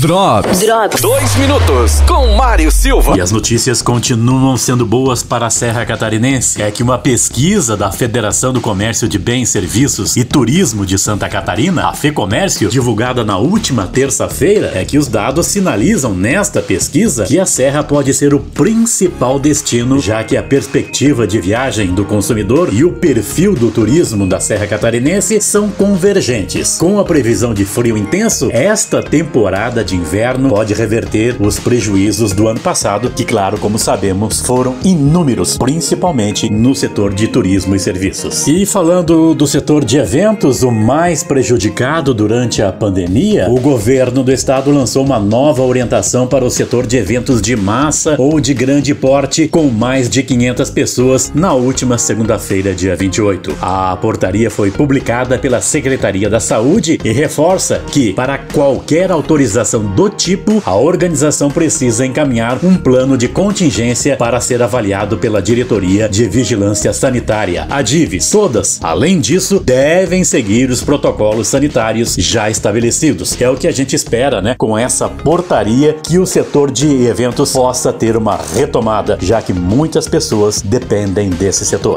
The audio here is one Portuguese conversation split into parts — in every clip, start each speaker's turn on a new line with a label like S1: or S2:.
S1: Drops.
S2: Drops.
S3: Dois minutos com Mário Silva.
S4: E as notícias continuam sendo boas para a Serra Catarinense. É que uma pesquisa da Federação do Comércio de Bens, Serviços e Turismo de Santa Catarina, a FEComércio, divulgada na última terça-feira, é que os dados sinalizam nesta pesquisa que a Serra pode ser o principal destino, já que a perspectiva de viagem do consumidor e o perfil do turismo da Serra Catarinense são convergentes. Com a previsão de frio intenso, esta temporada de inverno pode reverter os prejuízos do ano passado, que, claro, como sabemos, foram inúmeros, principalmente no setor de turismo e serviços. E falando do setor de eventos, o mais prejudicado durante a pandemia, o governo do estado lançou uma nova orientação para o setor de eventos de massa ou de grande porte com mais de 500 pessoas na última segunda-feira, dia 28. A portaria foi publicada pela Secretaria da Saúde e reforça que, para qualquer autorização do tipo, a organização precisa encaminhar um plano de contingência para ser avaliado pela Diretoria de Vigilância Sanitária, a DIVES. Todas, além disso, devem seguir os protocolos sanitários já estabelecidos. É o que a gente espera, né? Com essa portaria que o setor de eventos possa ter uma retomada, já que muitas pessoas dependem desse setor.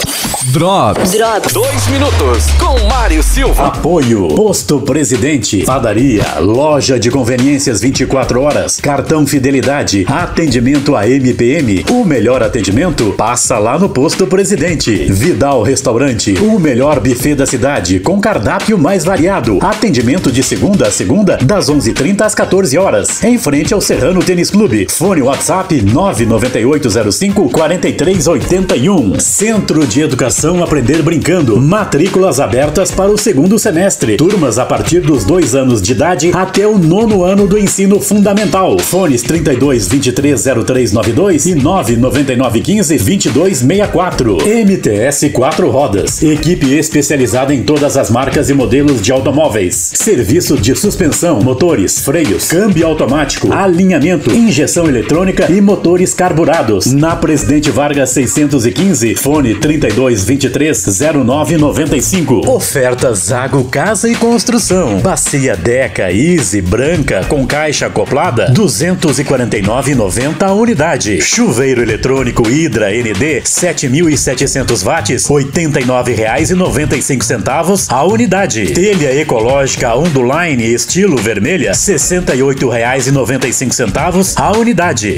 S1: Drops.
S2: Drops.
S3: Dois minutos com Mário Silva.
S4: Apoio Posto Presidente, Padaria, Loja de Conveniências 24 horas, Cartão Fidelidade, Atendimento a MPM. O melhor atendimento passa lá no Posto Presidente. Vidal Restaurante, o melhor buffet da cidade, com cardápio mais variado. Atendimento de segunda a segunda, das 11h30 às 14 horas. Em frente ao Serrano Tênis Clube. Fone WhatsApp 99805 4381. Centro de Educação Aprender Brincando. Matrículas abertas para o segundo semestre. Turmas a partir dos dois anos de idade até o nono ano do ensino fundamental. Fones 32 23 0392 e 999 15 2264. MTS 4 rodas. Equipe especializada em todas as marcas e modelos de automóveis. Serviço de suspensão, motores, freios, câmbio automático, alinhamento, injeção eletrônica e motores carburados. Na Presidente Vargas 615, fone 32 23 0995. Oferta Zago Casa e Construção. Bacia Deca Easy branca com caixa acoplada 249,90 a unidade. Chuveiro eletrônico Hidra ND 7.700 watts R$ 89,95 a unidade. Telha ecológica Onduline estilo vermelha R$ 68,95 a unidade.